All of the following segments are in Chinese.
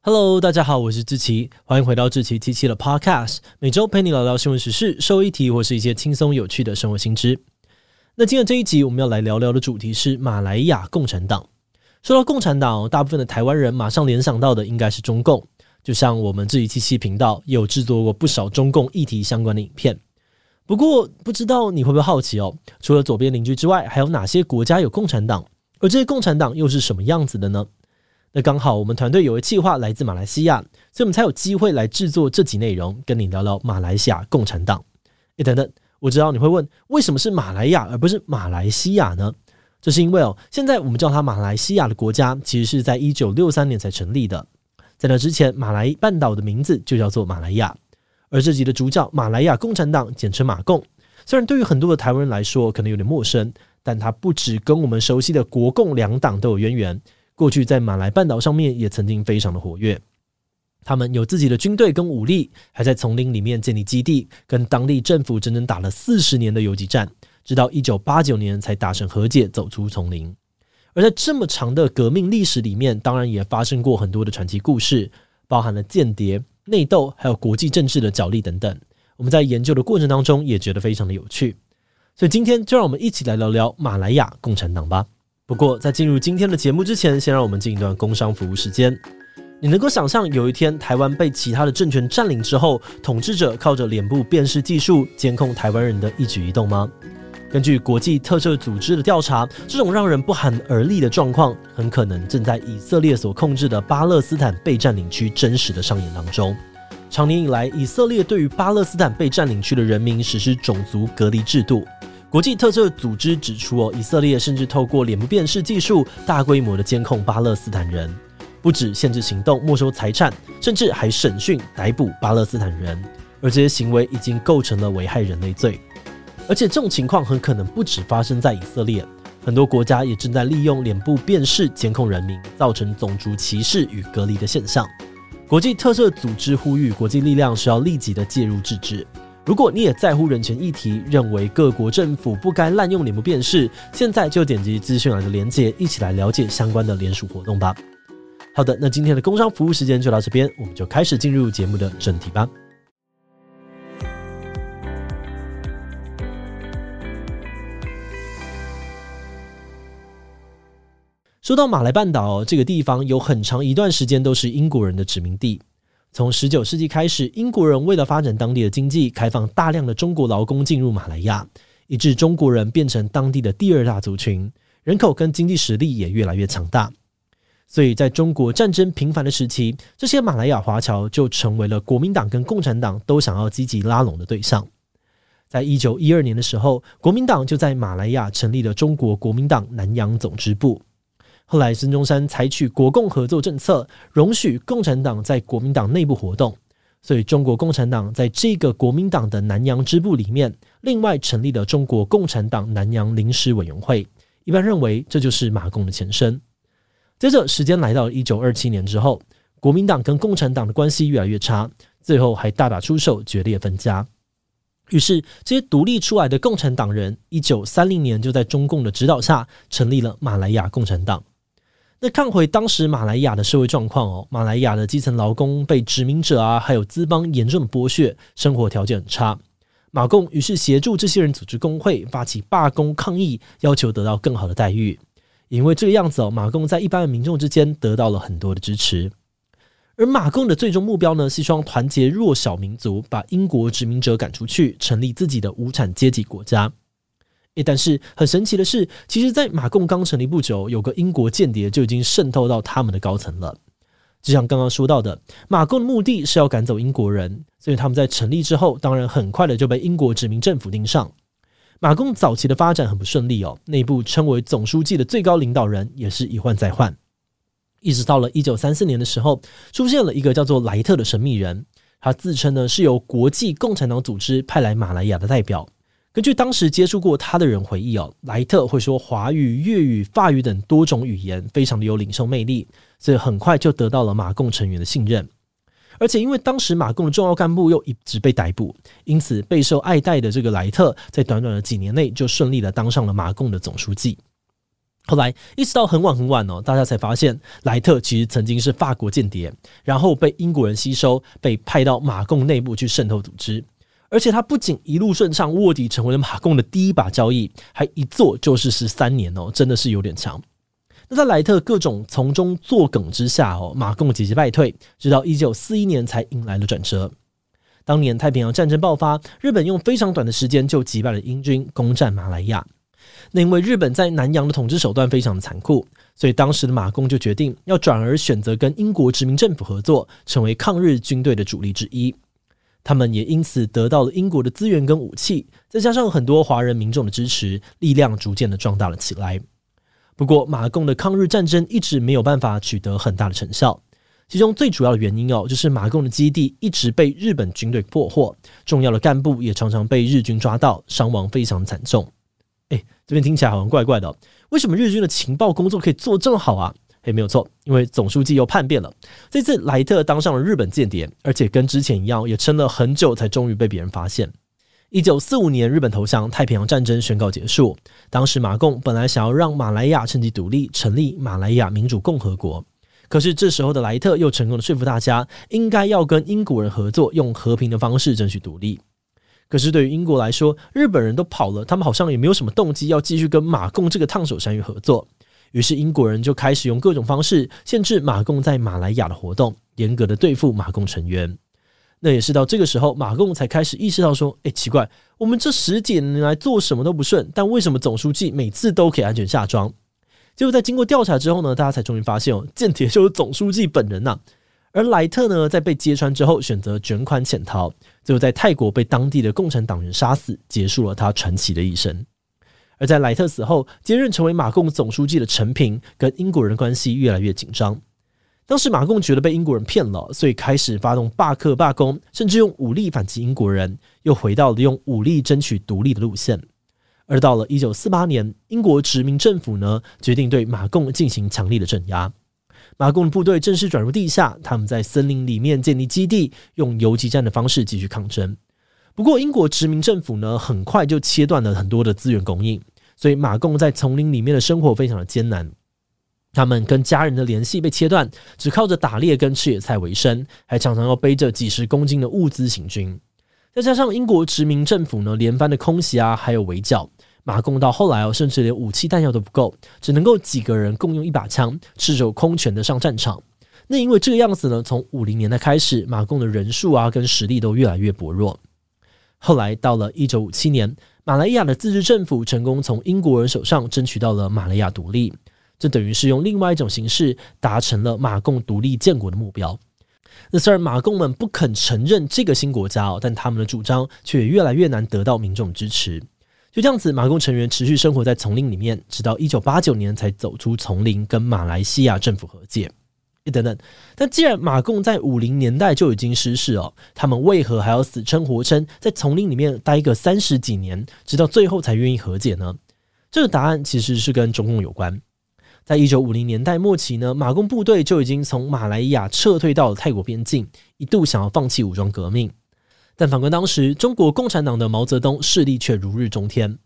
Hello，大家好，我是志奇，欢迎回到志奇七七的 Podcast，每周陪你聊聊新闻时事、社会议题或是一些轻松有趣的生活新知。那今天这一集我们要来聊聊的主题是马来亚共产党。说到共产党，大部分的台湾人马上联想到的应该是中共。就像我们志祺七七频道也有制作过不少中共议题相关的影片，不过不知道你会不会好奇哦？除了左边邻居之外，还有哪些国家有共产党？而这些共产党又是什么样子的呢？那刚好我们团队有位企划来自马来西亚，所以我们才有机会来制作这集内容，跟你聊聊马来西亚共产党。诶，等等，我知道你会问，为什么是马来亚而不是马来西亚呢？这是因为哦，现在我们叫它马来西亚的国家，其实是在一九六三年才成立的。在那之前，马来半岛的名字就叫做马来亚，而这集的主角马来亚共产党，简称马共，虽然对于很多的台湾人来说可能有点陌生，但它不止跟我们熟悉的国共两党都有渊源，过去在马来半岛上面也曾经非常的活跃。他们有自己的军队跟武力，还在丛林里面建立基地，跟当地政府整整打了四十年的游击战，直到一九八九年才达成和解，走出丛林。而在这么长的革命历史里面，当然也发生过很多的传奇故事，包含了间谍、内斗，还有国际政治的角力等等。我们在研究的过程当中也觉得非常的有趣，所以今天就让我们一起来聊聊马来亚共产党吧。不过在进入今天的节目之前，先让我们进一段工商服务时间。你能够想象有一天台湾被其他的政权占领之后，统治者靠着脸部辨识技术监控台湾人的一举一动吗？根据国际特赦组织的调查，这种让人不寒而栗的状况，很可能正在以色列所控制的巴勒斯坦被占领区真实的上演当中。长年以来，以色列对于巴勒斯坦被占领区的人民实施种族隔离制度。国际特赦组织指出，哦，以色列甚至透过脸部辨识技术，大规模的监控巴勒斯坦人，不止限制行动、没收财产，甚至还审讯、逮捕巴勒斯坦人，而这些行为已经构成了危害人类罪。而且这种情况很可能不止发生在以色列，很多国家也正在利用脸部辨识监控人民，造成种族歧视与隔离的现象。国际特赦组织呼吁国际力量需要立即的介入制止。如果你也在乎人权议题，认为各国政府不该滥用脸部辨识，现在就点击资讯栏的链接，一起来了解相关的联署活动吧。好的，那今天的工商服务时间就到这边，我们就开始进入节目的正题吧。说到马来半岛这个地方，有很长一段时间都是英国人的殖民地。从十九世纪开始，英国人为了发展当地的经济，开放大量的中国劳工进入马来亚，以致中国人变成当地的第二大族群，人口跟经济实力也越来越强大。所以，在中国战争频繁的时期，这些马来亚华侨就成为了国民党跟共产党都想要积极拉拢的对象。在一九一二年的时候，国民党就在马来亚成立了中国国民党南洋总支部。后来，孙中山采取国共合作政策，容许共产党在国民党内部活动，所以中国共产党在这个国民党的南洋支部里面，另外成立了中国共产党南洋临时委员会。一般认为，这就是马共的前身。接着，时间来到一九二七年之后，国民党跟共产党的关系越来越差，最后还大打出手，决裂分家。于是，这些独立出来的共产党人，一九三零年就在中共的指导下，成立了马来亚共产党。那看回当时马来亚的社会状况哦，马来亚的基层劳工被殖民者啊，还有资邦严重的剥削，生活条件很差。马共于是协助这些人组织工会，发起罢工抗议，要求得到更好的待遇。因为这个样子哦，马共在一般的民众之间得到了很多的支持。而马共的最终目标呢，是希望团结弱小民族，把英国殖民者赶出去，成立自己的无产阶级国家。但是很神奇的是，其实，在马共刚成立不久，有个英国间谍就已经渗透到他们的高层了。就像刚刚说到的，马共的目的是要赶走英国人，所以他们在成立之后，当然很快的就被英国殖民政府盯上。马共早期的发展很不顺利哦，内部称为总书记的最高领导人也是一换再换。一直到了一九三四年的时候，出现了一个叫做莱特的神秘人，他自称呢是由国际共产党组织派来马来亚的代表。根据当时接触过他的人回忆哦，莱特会说华语、粤语、法语等多种语言，非常的有领袖魅力，所以很快就得到了马共成员的信任。而且因为当时马共的重要干部又一直被逮捕，因此备受爱戴的这个莱特，在短短的几年内就顺利的当上了马共的总书记。后来一直到很晚很晚哦，大家才发现莱特其实曾经是法国间谍，然后被英国人吸收，被派到马共内部去渗透组织。而且他不仅一路顺畅，卧底成为了马共的第一把交易，还一做就是十三年哦，真的是有点强。那在莱特各种从中作梗之下哦，马共节节败退，直到一九四一年才迎来了转折。当年太平洋战争爆发，日本用非常短的时间就击败了英军，攻占马来亚。那因为日本在南洋的统治手段非常的残酷，所以当时的马共就决定要转而选择跟英国殖民政府合作，成为抗日军队的主力之一。他们也因此得到了英国的资源跟武器，再加上很多华人民众的支持，力量逐渐的壮大了起来。不过，马共的抗日战争一直没有办法取得很大的成效，其中最主要的原因哦，就是马共的基地一直被日本军队破获，重要的干部也常常被日军抓到，伤亡非常惨重。诶，这边听起来好像怪怪的，为什么日军的情报工作可以做这么好啊？诶，没有错，因为总书记又叛变了。这次莱特当上了日本间谍，而且跟之前一样，也撑了很久才终于被别人发现。一九四五年，日本投降，太平洋战争宣告结束。当时马共本来想要让马来亚趁机独立，成立马来亚民主共和国。可是这时候的莱特又成功的说服大家，应该要跟英国人合作，用和平的方式争取独立。可是对于英国来说，日本人都跑了，他们好像也没有什么动机要继续跟马共这个烫手山芋合作。于是英国人就开始用各种方式限制马共在马来亚的活动，严格的对付马共成员。那也是到这个时候，马共才开始意识到说：“诶，奇怪，我们这十几年来做什么都不顺，但为什么总书记每次都可以安全下庄？”结果在经过调查之后呢，大家才终于发现哦，间谍就是总书记本人呐、而莱特呢，在被揭穿之后，选择卷款潜逃，最后在泰国被当地的共产党员杀死，结束了他传奇的一生。而在莱特死后，接任成为马共总书记的陈平，跟英国人关系越来越紧张。当时马共觉得被英国人骗了，所以开始发动罢课罢工，甚至用武力反击英国人，又回到了用武力争取独立的路线。而到了一九四八年，英国殖民政府呢，决定对马共进行强力的镇压，马共的部队正式转入地下，他们在森林里面建立基地，用游击战的方式继续抗争。不过，英国殖民政府呢，很快就切断了很多的资源供应，所以马共在丛林里面的生活非常的艰难。他们跟家人的联系被切断，只靠着打猎跟吃野菜为生，还常常要背着几十公斤的物资行军。再加上英国殖民政府呢连番的空袭啊，还有围剿，马共到后来哦，甚至连武器弹药都不够，只能够几个人共用一把枪，赤手空拳的上战场。那因为这个样子呢，从五零年代开始，马共的人数啊跟实力都越来越薄弱。后来到了一九五七年，马来亚的自治政府成功从英国人手上争取到了马来亚独立，这等于是用另外一种形式达成了马共独立建国的目标。那虽然马共们不肯承认这个新国家哦，但他们的主张却越来越难得到民众支持。就这样子，马共成员持续生活在丛林里面，直到一九八九年才走出丛林，跟马来西亚政府和解。等等，但既然马共在五零年代就已经失势哦，他们为何还要死撑活撑在丛林里面待个三十几年，直到最后才愿意和解呢？这个答案其实是跟中共有关。在一九五零年代末期呢，马共部队就已经从马来亚撤退到了泰国边境，一度想要放弃武装革命。但反观当时中国共产党的毛泽东势力却如日中天，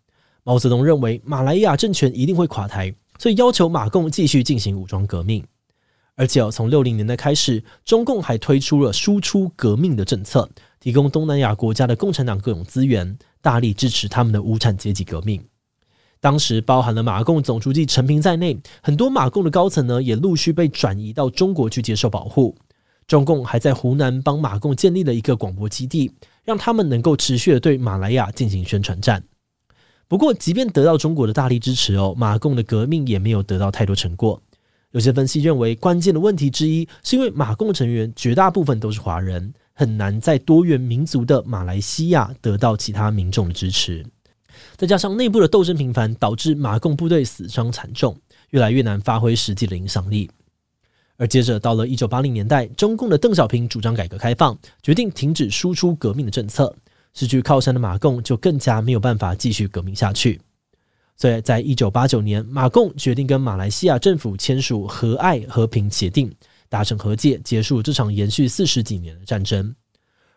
毛泽东认为马来亚政权一定会垮台，所以要求马共继续进行武装革命。而且，从六零年代开始，中共还推出了输出革命的政策，提供东南亚国家的共产党各种资源，大力支持他们的无产阶级革命。当时包含了马共总书记陈平在内，很多马共的高层呢，也陆续被转移到中国去接受保护。中共还在湖南帮马共建立了一个广播基地，让他们能够持续的对马来亚进行宣传战。不过，即便得到中国的大力支持哦，马共的革命也没有得到太多成果。有些分析认为，关键的问题之一是因为马共成员绝大部分都是华人，很难在多元民族的马来西亚得到其他民众的支持。再加上内部的斗争频繁，导致马共部队死伤惨重，越来越难发挥实际的影响力。而接着到了一九八零年代，中共的邓小平主张改革开放，决定停止输出革命的政策，失去靠山的马共就更加没有办法继续革命下去。所以在一九八九年，马共决定跟马来西亚政府签署和爱和平协定，达成和解，结束这场延续四十几年的战争。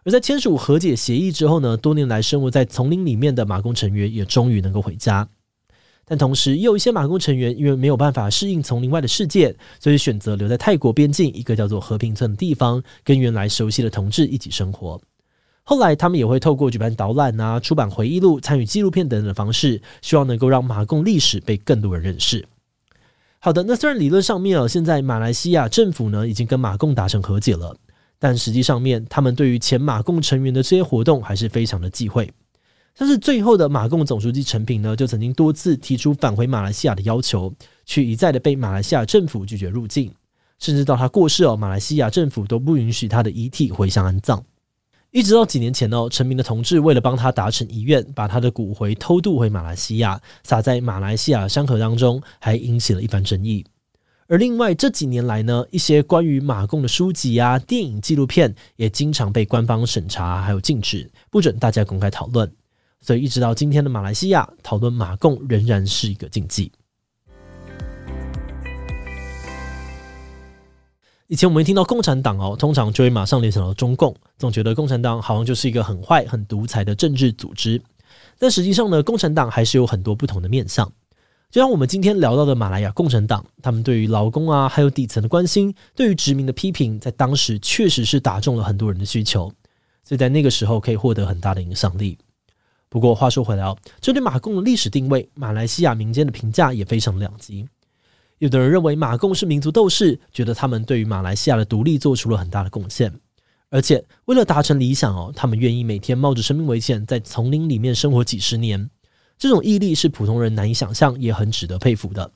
而在签署和解协议之后呢，多年来生活在丛林里面的马共成员也终于能够回家。但同时，也有一些马共成员因为没有办法适应丛林外的世界，所以选择留在泰国边境一个叫做和平村的地方，跟原来熟悉的同志一起生活。后来，他们也会透过举办导览啊、出版回忆录、参与纪录片等等的方式，希望能够让马共历史被更多人认识。好的，那虽然理论上面啊，现在马来西亚政府呢已经跟马共达成和解了，但实际上面，他们对于前马共成员的这些活动还是非常的忌讳。但是最后的马共总书记陈平呢，就曾经多次提出返回马来西亚的要求，却一再的被马来西亚政府拒绝入境，甚至到他过世哦，马来西亚政府都不允许他的遗体回乡安葬。一直到几年前哦，陈平的同志为了帮他达成遗愿，把他的骨灰偷渡回马来西亚，撒在马来西亚山河当中，还引起了一番争议。而另外这几年来呢，一些关于马共的书籍啊、电影、纪录片也经常被官方审查，还有禁止，不准大家公开讨论。所以一直到今天的马来西亚，讨论马共仍然是一个禁忌。以前我们一听到共产党哦，通常就会马上联想到中共，总觉得共产党好像就是一个很坏、很独裁的政治组织。但实际上呢，共产党还是有很多不同的面向。就像我们今天聊到的马来亚共产党，他们对于劳工啊，还有底层的关心，对于殖民的批评，在当时确实是打中了很多人的需求，所以在那个时候可以获得很大的影响力。不过话说回来哦，针对马共的历史定位，马来西亚民间的评价也非常两极。有的人认为马共是民族斗士，觉得他们对于马来西亚的独立做出了很大的贡献，而且为了达成理想哦，他们愿意每天冒着生命危险在丛林里面生活几十年，这种毅力是普通人难以想象，也很值得佩服的。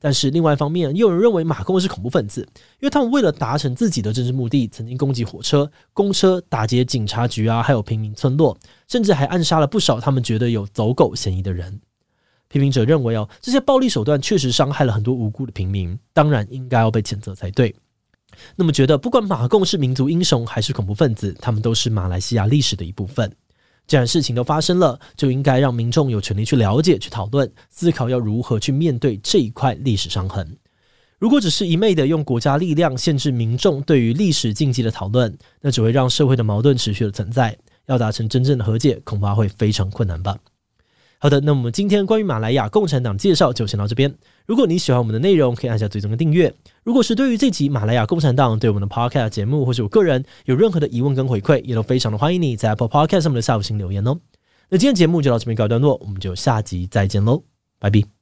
但是另外一方面，也有人认为马共是恐怖分子，因为他们为了达成自己的政治目的，曾经攻击火车、公车、打劫警察局啊，还有平民村落，甚至还暗杀了不少他们觉得有走狗嫌疑的人。批评者认为，哦，这些暴力手段确实伤害了很多无辜的平民，当然应该要被谴责才对。那么，觉得不管马共是民族英雄还是恐怖分子，他们都是马来西亚历史的一部分。既然事情都发生了，就应该让民众有权利去了解、去讨论、思考要如何去面对这一块历史伤痕。如果只是一昧的用国家力量限制民众对于历史禁忌的讨论，那只会让社会的矛盾持续的存在，要达成真正的和解，恐怕会非常困难吧。好的，那我们今天关于马来亚共产党介绍就先到这边。如果你喜欢我们的内容，可以按下最终的订阅。如果是对于这集马来亚共产党对我们的 Podcast 节目或是我个人有任何的疑问跟回馈，也都非常的欢迎你在 Apple Podcast 上面的下方留言哦。那今天节目就到这边告一段落，我们就下集再见喽，拜拜。